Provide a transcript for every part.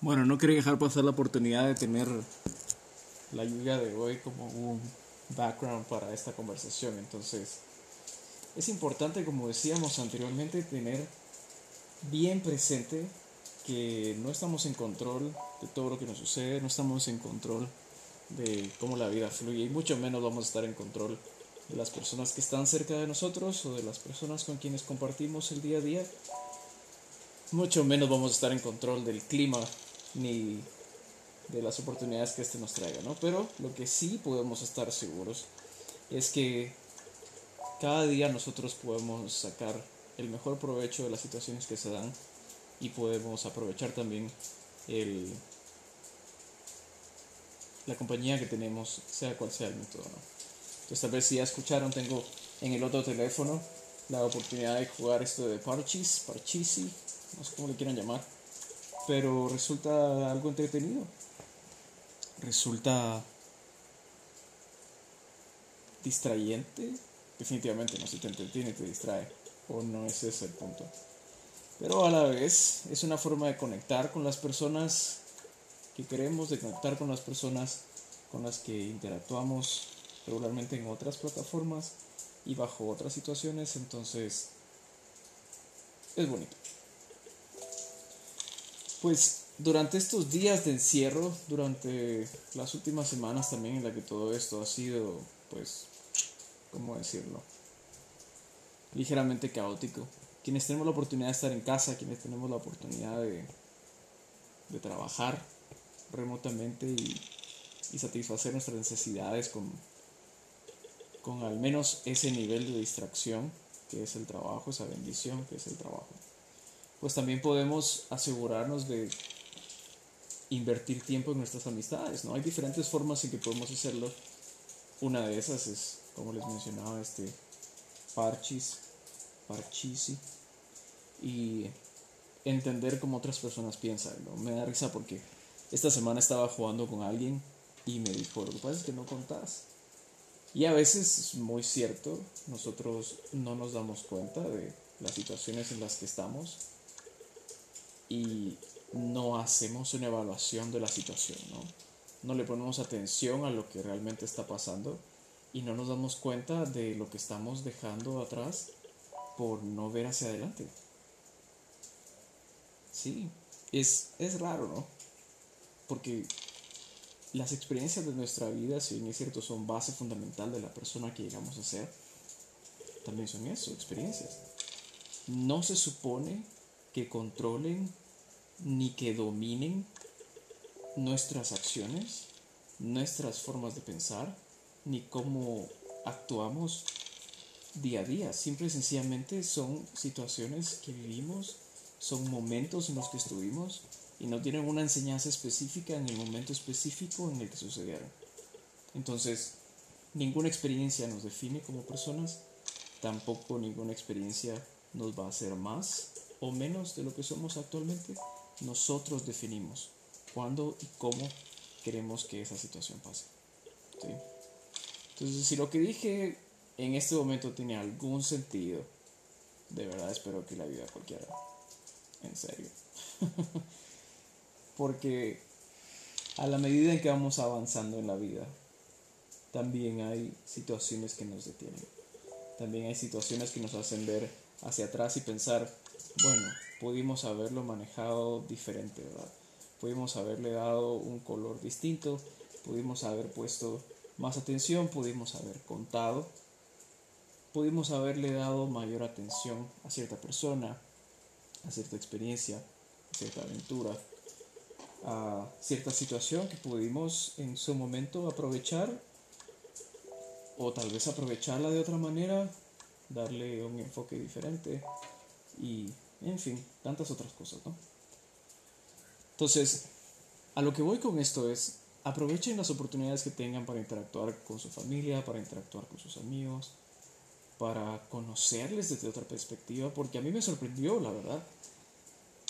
Bueno, no quería dejar pasar la oportunidad de tener la lluvia de hoy como un background para esta conversación. Entonces, es importante, como decíamos anteriormente, tener bien presente que no estamos en control de todo lo que nos sucede, no estamos en control de cómo la vida fluye y mucho menos vamos a estar en control de las personas que están cerca de nosotros o de las personas con quienes compartimos el día a día. Mucho menos vamos a estar en control del clima ni de las oportunidades que este nos traiga, ¿no? Pero lo que sí podemos estar seguros es que cada día nosotros podemos sacar el mejor provecho de las situaciones que se dan y podemos aprovechar también el, la compañía que tenemos, sea cual sea el método, ¿no? Entonces tal vez si ya escucharon, tengo en el otro teléfono la oportunidad de jugar esto de Parchis, Parchisi, no sé cómo le quieran llamar pero resulta algo entretenido. Resulta distrayente. Definitivamente no, si te entretiene te distrae. O no es ese el punto. Pero a la vez es una forma de conectar con las personas que queremos, de conectar con las personas con las que interactuamos regularmente en otras plataformas y bajo otras situaciones. Entonces es bonito. Pues durante estos días de encierro, durante las últimas semanas también en la que todo esto ha sido, pues, ¿cómo decirlo? Ligeramente caótico. Quienes tenemos la oportunidad de estar en casa, quienes tenemos la oportunidad de, trabajar remotamente y, y satisfacer nuestras necesidades con, con al menos ese nivel de distracción que es el trabajo, esa bendición que es el trabajo pues también podemos asegurarnos de invertir tiempo en nuestras amistades, ¿no? Hay diferentes formas en que podemos hacerlo. Una de esas es, como les mencionaba, este parchis, parchisi, y entender cómo otras personas piensan, ¿no? Me da risa porque esta semana estaba jugando con alguien y me dijo, lo que pasa es que no contás. Y a veces es muy cierto, nosotros no nos damos cuenta de las situaciones en las que estamos y no hacemos una evaluación de la situación, ¿no? No le ponemos atención a lo que realmente está pasando y no nos damos cuenta de lo que estamos dejando atrás por no ver hacia adelante. Sí, es, es raro, ¿no? Porque las experiencias de nuestra vida, si bien es cierto, son base fundamental de la persona que llegamos a ser, también son eso, experiencias. No se supone que controlen ni que dominen nuestras acciones, nuestras formas de pensar, ni cómo actuamos día a día. Simple y sencillamente son situaciones que vivimos, son momentos en los que estuvimos y no tienen una enseñanza específica en el momento específico en el que sucedieron. Entonces, ninguna experiencia nos define como personas, tampoco ninguna experiencia nos va a hacer más o menos de lo que somos actualmente. Nosotros definimos cuándo y cómo queremos que esa situación pase. Entonces, si lo que dije en este momento tiene algún sentido, de verdad espero que la vida cualquiera. En serio. Porque a la medida en que vamos avanzando en la vida, también hay situaciones que nos detienen. También hay situaciones que nos hacen ver hacia atrás y pensar, bueno, pudimos haberlo manejado diferente, ¿verdad? Pudimos haberle dado un color distinto, pudimos haber puesto más atención, pudimos haber contado, pudimos haberle dado mayor atención a cierta persona, a cierta experiencia, a cierta aventura, a cierta situación que pudimos en su momento aprovechar o tal vez aprovecharla de otra manera, darle un enfoque diferente y en fin, tantas otras cosas, ¿no? Entonces, a lo que voy con esto es, aprovechen las oportunidades que tengan para interactuar con su familia, para interactuar con sus amigos, para conocerles desde otra perspectiva, porque a mí me sorprendió, la verdad.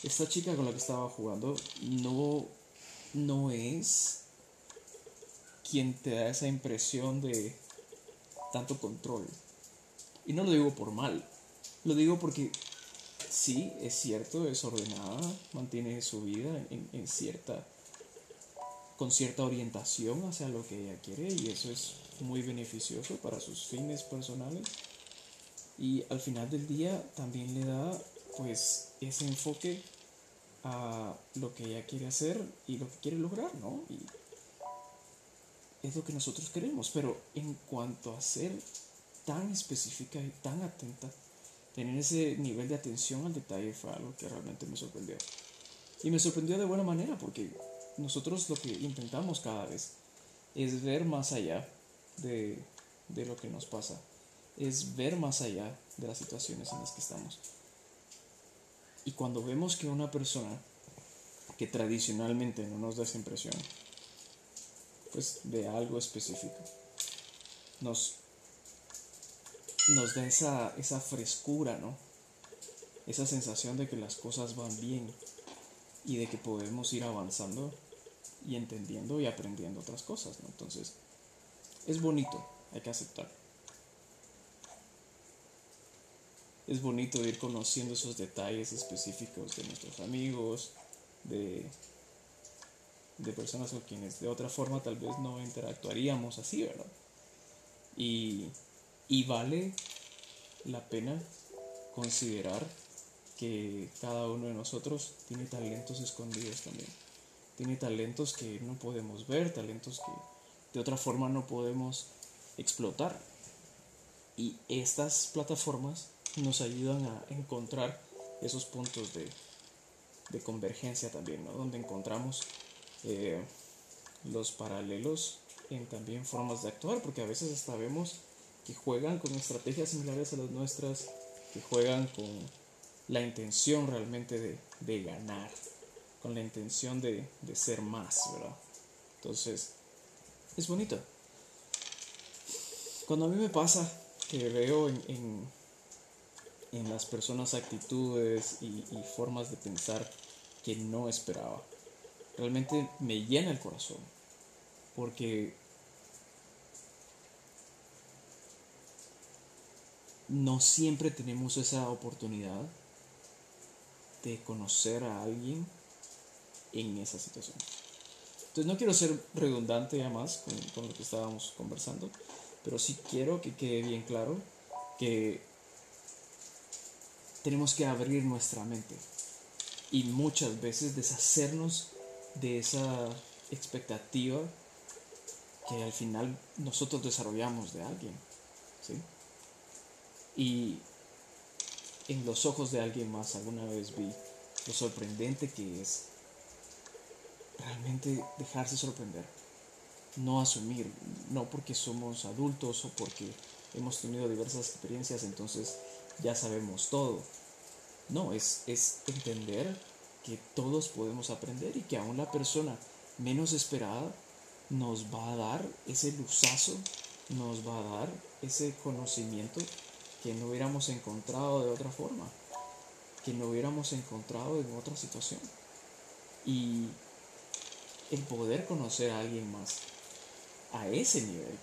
Esta chica con la que estaba jugando no, no es quien te da esa impresión de tanto control. Y no lo digo por mal, lo digo porque sí, es cierto, es ordenada, mantiene su vida en, cierta, con cierta orientación hacia lo que ella quiere y eso es muy beneficioso para sus fines personales. Y al final del día también le da pues ese enfoque a lo que ella quiere hacer y lo que quiere lograr, ¿no? Y es lo que nosotros queremos, pero en cuanto a ser tan específica y tan atenta, tener ese nivel de atención al detalle fue algo que realmente me sorprendió. Y me sorprendió de buena manera porque nosotros lo que intentamos cada vez es ver más allá de, de lo que nos pasa, es ver más allá de las situaciones en las que estamos. Y cuando vemos que una persona que tradicionalmente no nos da esa impresión, pues de algo específico, nos, nos da esa, esa frescura, ¿no? Esa sensación de que las cosas van bien y de que podemos ir avanzando y entendiendo y aprendiendo otras cosas, ¿no? Entonces, es bonito, hay que aceptar. Es bonito ir conociendo esos detalles específicos de nuestros amigos, de, de personas con quienes de otra forma tal vez no interactuaríamos así, ¿verdad? Y, y vale la pena considerar que cada uno de nosotros tiene talentos escondidos también. Tiene talentos que no podemos ver, talentos que de otra forma no podemos explotar. Y estas plataformas nos ayudan a encontrar esos puntos de, de convergencia también, ¿no? donde encontramos eh, los paralelos en también formas de actuar, porque a veces hasta vemos que juegan con estrategias similares a las nuestras, que juegan con la intención realmente de, ganar, con la intención de, ser más, ¿verdad? Entonces, es bonito. Cuando a mí me pasa que veo en las personas actitudes y, y formas de pensar que no esperaba, realmente me llena el corazón. Porque no siempre tenemos esa oportunidad de conocer a alguien en esa situación. Entonces no quiero ser redundante además con, con lo que estábamos conversando, pero sí quiero que quede bien claro que tenemos que abrir nuestra mente y muchas veces deshacernos de esa expectativa que al final nosotros desarrollamos de alguien. ¿sí? Y en los ojos de alguien más alguna vez vi lo sorprendente que es realmente dejarse sorprender. No asumir, no porque somos adultos o porque hemos tenido diversas experiencias, entonces ya sabemos todo. No, es, es entender que todos podemos aprender y que aún la persona menos esperada nos va a dar ese luzazo, nos va a dar ese conocimiento que no hubiéramos encontrado de otra forma, que no hubiéramos encontrado en otra situación. Y el poder conocer a alguien más a ese nivel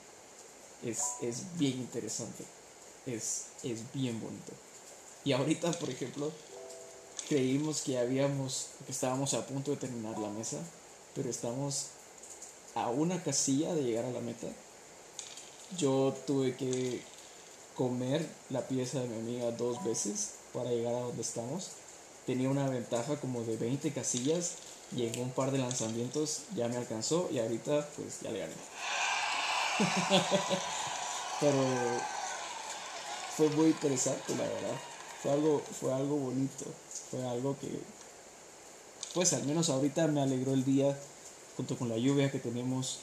es, es bien interesante, es, es bien bonito. Y ahorita, por ejemplo, creímos que habíamos, que estábamos a punto de terminar la mesa, pero estamos a una casilla de llegar a la meta. Yo tuve que comer la pieza de mi amiga dos veces para llegar a donde estamos. Tenía una ventaja como de 20 casillas y en un par de lanzamientos ya me alcanzó y ahorita pues ya le gané. Pero fue muy interesante la verdad. Fue algo, fue algo bonito fue algo que, pues al menos ahorita me alegró el día, junto con la lluvia que tenemos,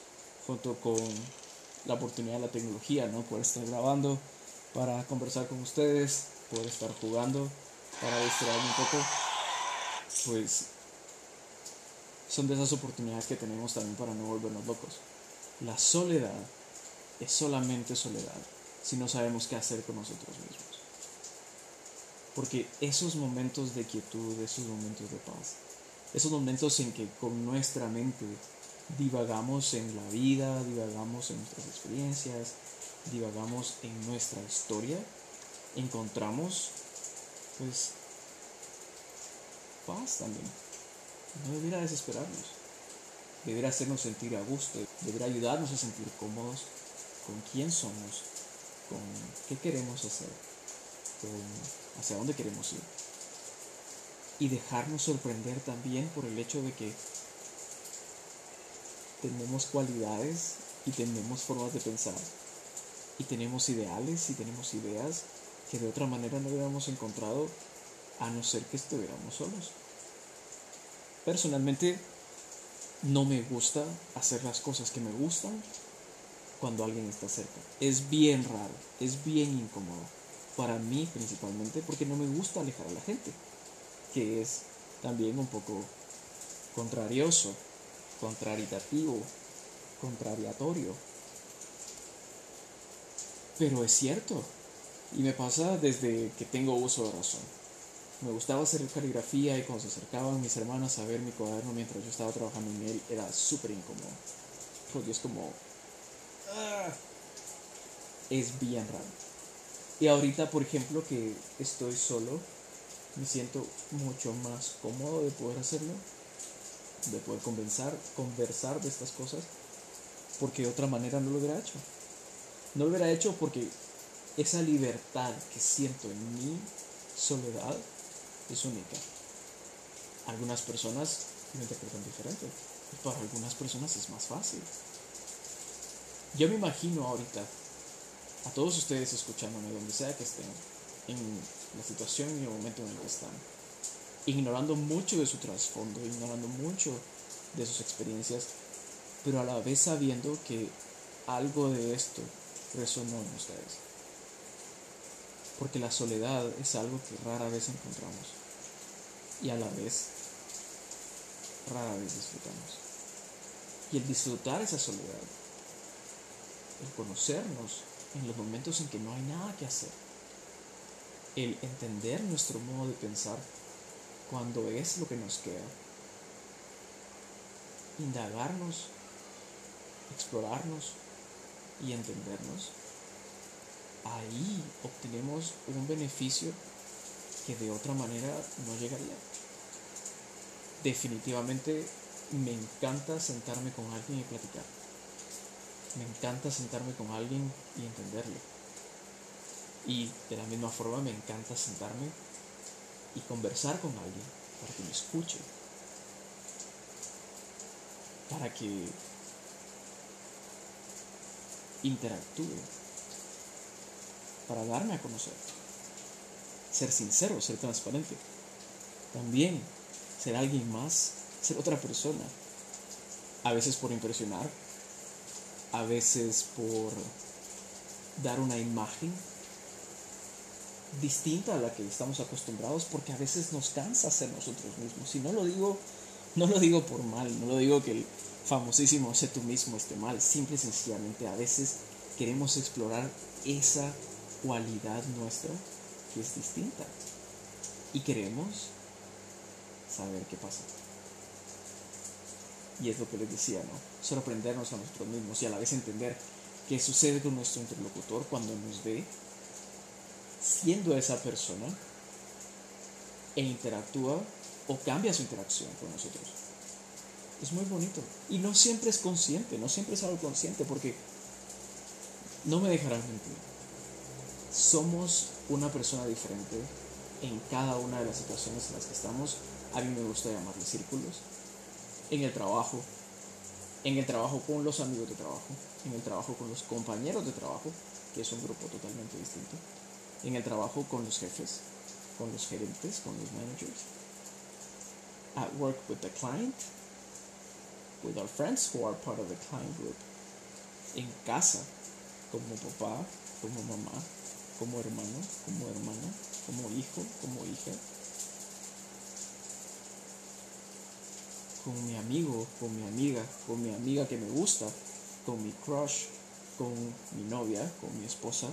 junto con la oportunidad de la tecnología, ¿no? Poder estar grabando, para conversar con ustedes, poder estar jugando, para distraerme un poco, pues son de esas oportunidades que tenemos también para no volvernos locos. La soledad es solamente soledad si no sabemos qué hacer con nosotros mismos. Porque esos momentos de quietud, esos momentos de paz, esos momentos en que con nuestra mente divagamos en la vida, divagamos en nuestras experiencias, divagamos en nuestra historia, encontramos pues paz también. No debería desesperarnos. Debería hacernos sentir a gusto. Debería ayudarnos a sentir cómodos con quién somos, con qué queremos hacer, con hacia dónde queremos ir. Y dejarnos sorprender también por el hecho de que tenemos cualidades y tenemos formas de pensar y tenemos ideales y tenemos ideas que de otra manera no hubiéramos encontrado a no ser que estuviéramos solos. Personalmente no me gusta hacer las cosas que me gustan cuando alguien está cerca. Es bien raro, es bien incómodo. Para mí principalmente porque no me gusta alejar a la gente, que es también un poco contrarioso contraritativo, contrariatorio. Pero es cierto, y me pasa desde que tengo uso de razón. Me gustaba hacer caligrafía y cuando se acercaban mis hermanas a ver mi cuaderno mientras yo estaba trabajando en él, era súper incómodo. Porque es como... Ah, es bien raro. Y ahorita, por ejemplo, que estoy solo, me siento mucho más cómodo de poder hacerlo de poder conversar, conversar de estas cosas, porque de otra manera no lo hubiera hecho. No lo hubiera hecho porque esa libertad que siento en mi soledad es única. Algunas personas me interpretan diferente. Y para algunas personas es más fácil. Yo me imagino ahorita a todos ustedes escuchándome donde sea que estén, en la situación y el momento en el que están ignorando mucho de su trasfondo, ignorando mucho de sus experiencias, pero a la vez sabiendo que algo de esto resonó en ustedes. Porque la soledad es algo que rara vez encontramos y a la vez rara vez disfrutamos. Y el disfrutar esa soledad, el conocernos en los momentos en que no hay nada que hacer, el entender nuestro modo de pensar cuando es lo que nos queda. Indagarnos, explorarnos y entendernos. Ahí obtenemos un beneficio que de otra manera no llegaría. Definitivamente me encanta sentarme con alguien y platicar. Me encanta sentarme con alguien y entenderlo. Y de la misma forma me encanta sentarme y conversar con alguien para que me escuche, para que interactúe, para darme a conocer, ser sincero, ser transparente, también ser alguien más, ser otra persona, a veces por impresionar, a veces por dar una imagen distinta a la que estamos acostumbrados porque a veces nos cansa ser nosotros mismos. Y no lo digo, no lo digo por mal, no lo digo que famosísimo sé tú mismo esté mal, simple y sencillamente a veces queremos explorar esa cualidad nuestra que es distinta y queremos saber qué pasa. Y es lo que les decía, ¿no? Sorprendernos a nosotros mismos y a la vez entender qué sucede con nuestro interlocutor cuando nos ve siendo esa persona e interactúa o cambia su interacción con nosotros. Es muy bonito. Y no siempre es consciente, no siempre es algo consciente, porque no me dejarán mentir. Somos una persona diferente en cada una de las situaciones en las que estamos. A mí me gusta llamarle círculos. En el trabajo, en el trabajo con los amigos de trabajo, en el trabajo con los compañeros de trabajo, que es un grupo totalmente distinto en el trabajo con los jefes, con los gerentes, con los managers. At work with the client, with our friends who are part of the client group. En casa, como papá, como mamá, como hermano, como hermana, como hijo, como hija. Con mi amigo, con mi amiga, con mi amiga que me gusta, con mi crush, con mi novia, con mi esposa,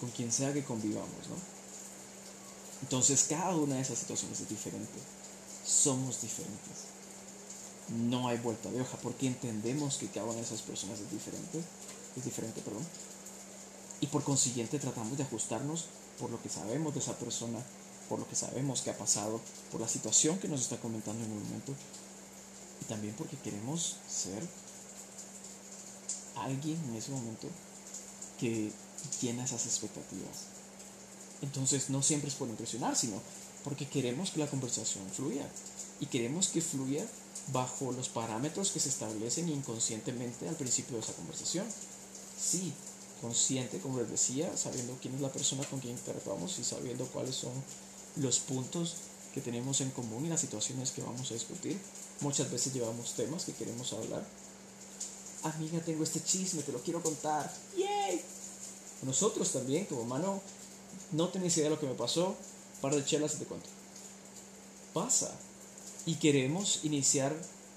con quien sea que convivamos, ¿no? Entonces cada una de esas situaciones es diferente. Somos diferentes. No hay vuelta de hoja porque entendemos que cada una de esas personas es diferente, es diferente, perdón. Y por consiguiente tratamos de ajustarnos por lo que sabemos de esa persona por lo que sabemos que ha pasado, por la situación que nos está comentando en el momento, y también porque queremos ser alguien en ese momento que llena esas expectativas. Entonces no siempre es por impresionar, sino porque queremos que la conversación fluya y queremos que fluya bajo los parámetros que se establecen inconscientemente al principio de esa conversación. Sí, consciente, como les decía, sabiendo quién es la persona con quien interactuamos y sabiendo cuáles son los puntos que tenemos en común y las situaciones que vamos a discutir. Muchas veces llevamos temas que queremos hablar. Amiga, tengo este chisme, te lo quiero contar. ¡Yay! Nosotros también, como mano, no tenés idea de lo que me pasó, par de chelas y te. Pasa. Y queremos iniciar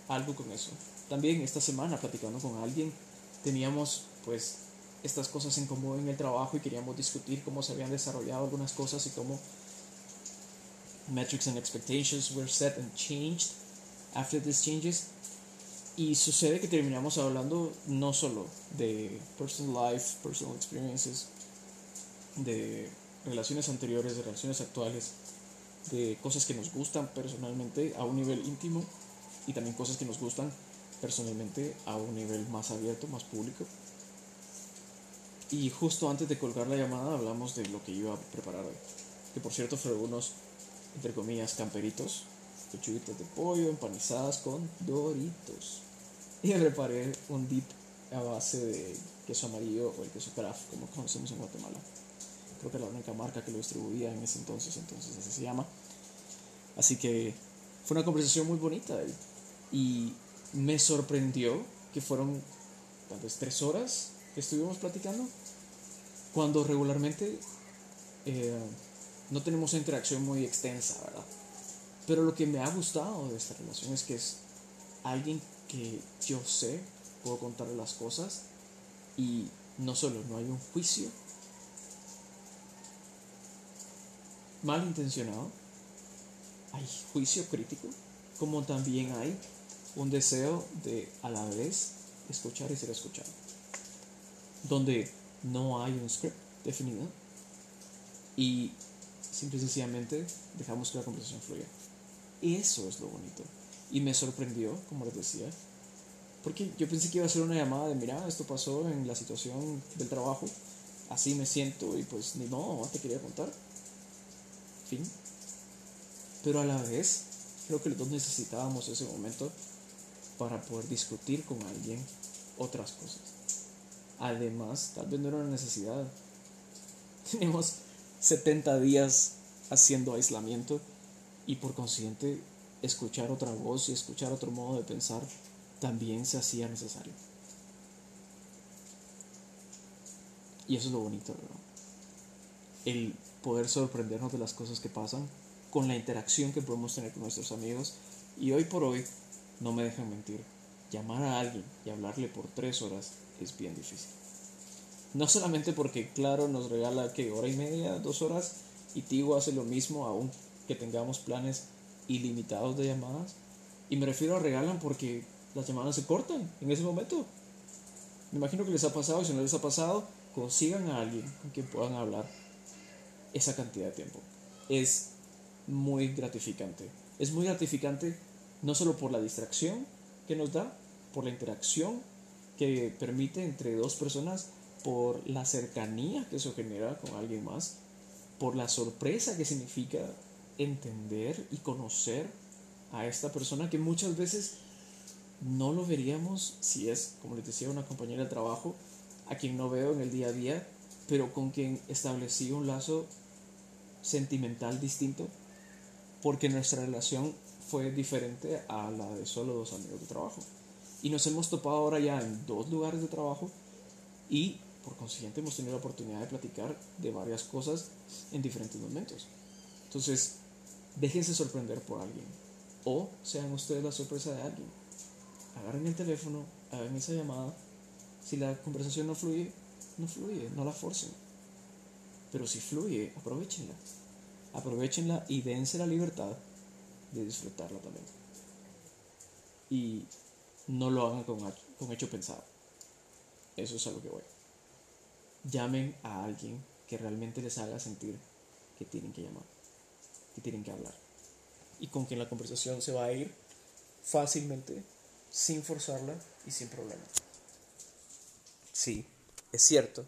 algo con eso. También esta semana, platicando con alguien, teníamos pues estas cosas en común en el trabajo y queríamos discutir cómo se habían desarrollado algunas cosas y cómo metrics and expectations were set and changed after these changes. Y sucede que terminamos hablando no solo de personal life, personal experiences, de relaciones anteriores, de relaciones actuales, de cosas que nos gustan personalmente a un nivel íntimo y también cosas que nos gustan personalmente a un nivel más abierto, más público. Y justo antes de colgar la llamada hablamos de lo que iba a preparar hoy. Que por cierto fueron unos, entre comillas, camperitos, pechuguitas de pollo empanizadas con doritos. Y preparé un dip a base de queso amarillo o el queso craft, como conocemos en Guatemala. Creo que era la única marca que lo distribuía en ese entonces, entonces así se llama. Así que fue una conversación muy bonita y me sorprendió que fueron tal vez tres horas que estuvimos platicando cuando regularmente eh, no tenemos una interacción muy extensa, ¿verdad? Pero lo que me ha gustado de esta relación es que es alguien que yo sé, puedo contarle las cosas y no solo no hay un juicio malintencionado, hay juicio crítico, como también hay un deseo de a la vez escuchar y ser escuchado, donde no hay un script definido y simple y sencillamente dejamos que la conversación fluya. Eso es lo bonito. Y me sorprendió, como les decía, porque yo pensé que iba a ser una llamada de, mira, esto pasó en la situación del trabajo, así me siento y pues ni no, te quería contar. Pero a la vez, creo que los dos necesitábamos ese momento para poder discutir con alguien otras cosas. Además, tal vez no era una necesidad. Tenemos 70 días haciendo aislamiento y por consiguiente escuchar otra voz y escuchar otro modo de pensar también se hacía necesario. Y eso es lo bonito, ¿verdad? El poder sorprendernos de las cosas que pasan con la interacción que podemos tener con nuestros amigos. Y hoy por hoy, no me dejan mentir, llamar a alguien y hablarle por tres horas es bien difícil. No solamente porque, claro, nos regala que hora y media, dos horas, y Tigo hace lo mismo aún que tengamos planes ilimitados de llamadas. Y me refiero a regalan porque las llamadas se cortan en ese momento. Me imagino que les ha pasado y si no les ha pasado, consigan a alguien con quien puedan hablar esa cantidad de tiempo. Es muy gratificante. Es muy gratificante no solo por la distracción que nos da, por la interacción que permite entre dos personas, por la cercanía que eso genera con alguien más, por la sorpresa que significa entender y conocer a esta persona que muchas veces no lo veríamos si es, como les decía, una compañera de trabajo a quien no veo en el día a día, pero con quien establecí un lazo sentimental distinto, porque nuestra relación fue diferente a la de solo dos amigos de trabajo. Y nos hemos topado ahora ya en dos lugares de trabajo y por consiguiente hemos tenido la oportunidad de platicar de varias cosas en diferentes momentos. Entonces, déjense sorprender por alguien o sean ustedes la sorpresa de alguien. Agarren el teléfono, hagan esa llamada. Si la conversación no fluye, no fluye, no la forcen. Pero si fluye, aprovechenla. Aprovechenla y dense la libertad de disfrutarla también. Y no lo hagan con, con hecho pensado. Eso es a lo que voy. Llamen a alguien que realmente les haga sentir que tienen que llamar. que tienen que hablar. Y con quien la conversación se va a ir fácilmente, sin forzarla y sin problema. Sí, es cierto.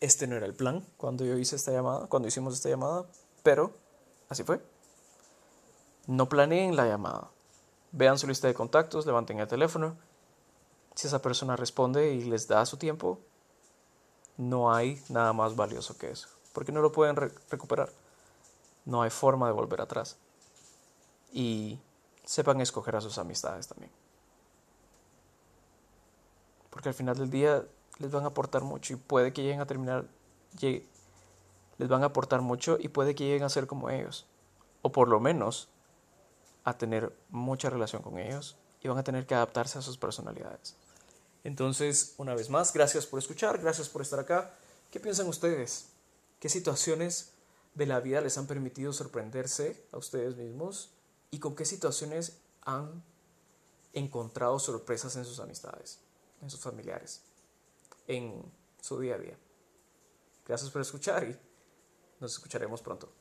Este no era el plan cuando yo hice esta llamada, cuando hicimos esta llamada, pero así fue. No planeen la llamada. Vean su lista de contactos, levanten el teléfono. Si esa persona responde y les da su tiempo, no hay nada más valioso que eso, porque no lo pueden recuperar. No hay forma de volver atrás. Y sepan escoger a sus amistades también. Porque al final del día les van a aportar mucho y puede que lleguen a terminar, les van a aportar mucho y puede que lleguen a ser como ellos. O por lo menos a tener mucha relación con ellos y van a tener que adaptarse a sus personalidades. Entonces, una vez más, gracias por escuchar, gracias por estar acá. ¿Qué piensan ustedes? ¿Qué situaciones de la vida les han permitido sorprenderse a ustedes mismos? ¿Y con qué situaciones han encontrado sorpresas en sus amistades, en sus familiares, en su día a día? Gracias por escuchar y nos escucharemos pronto.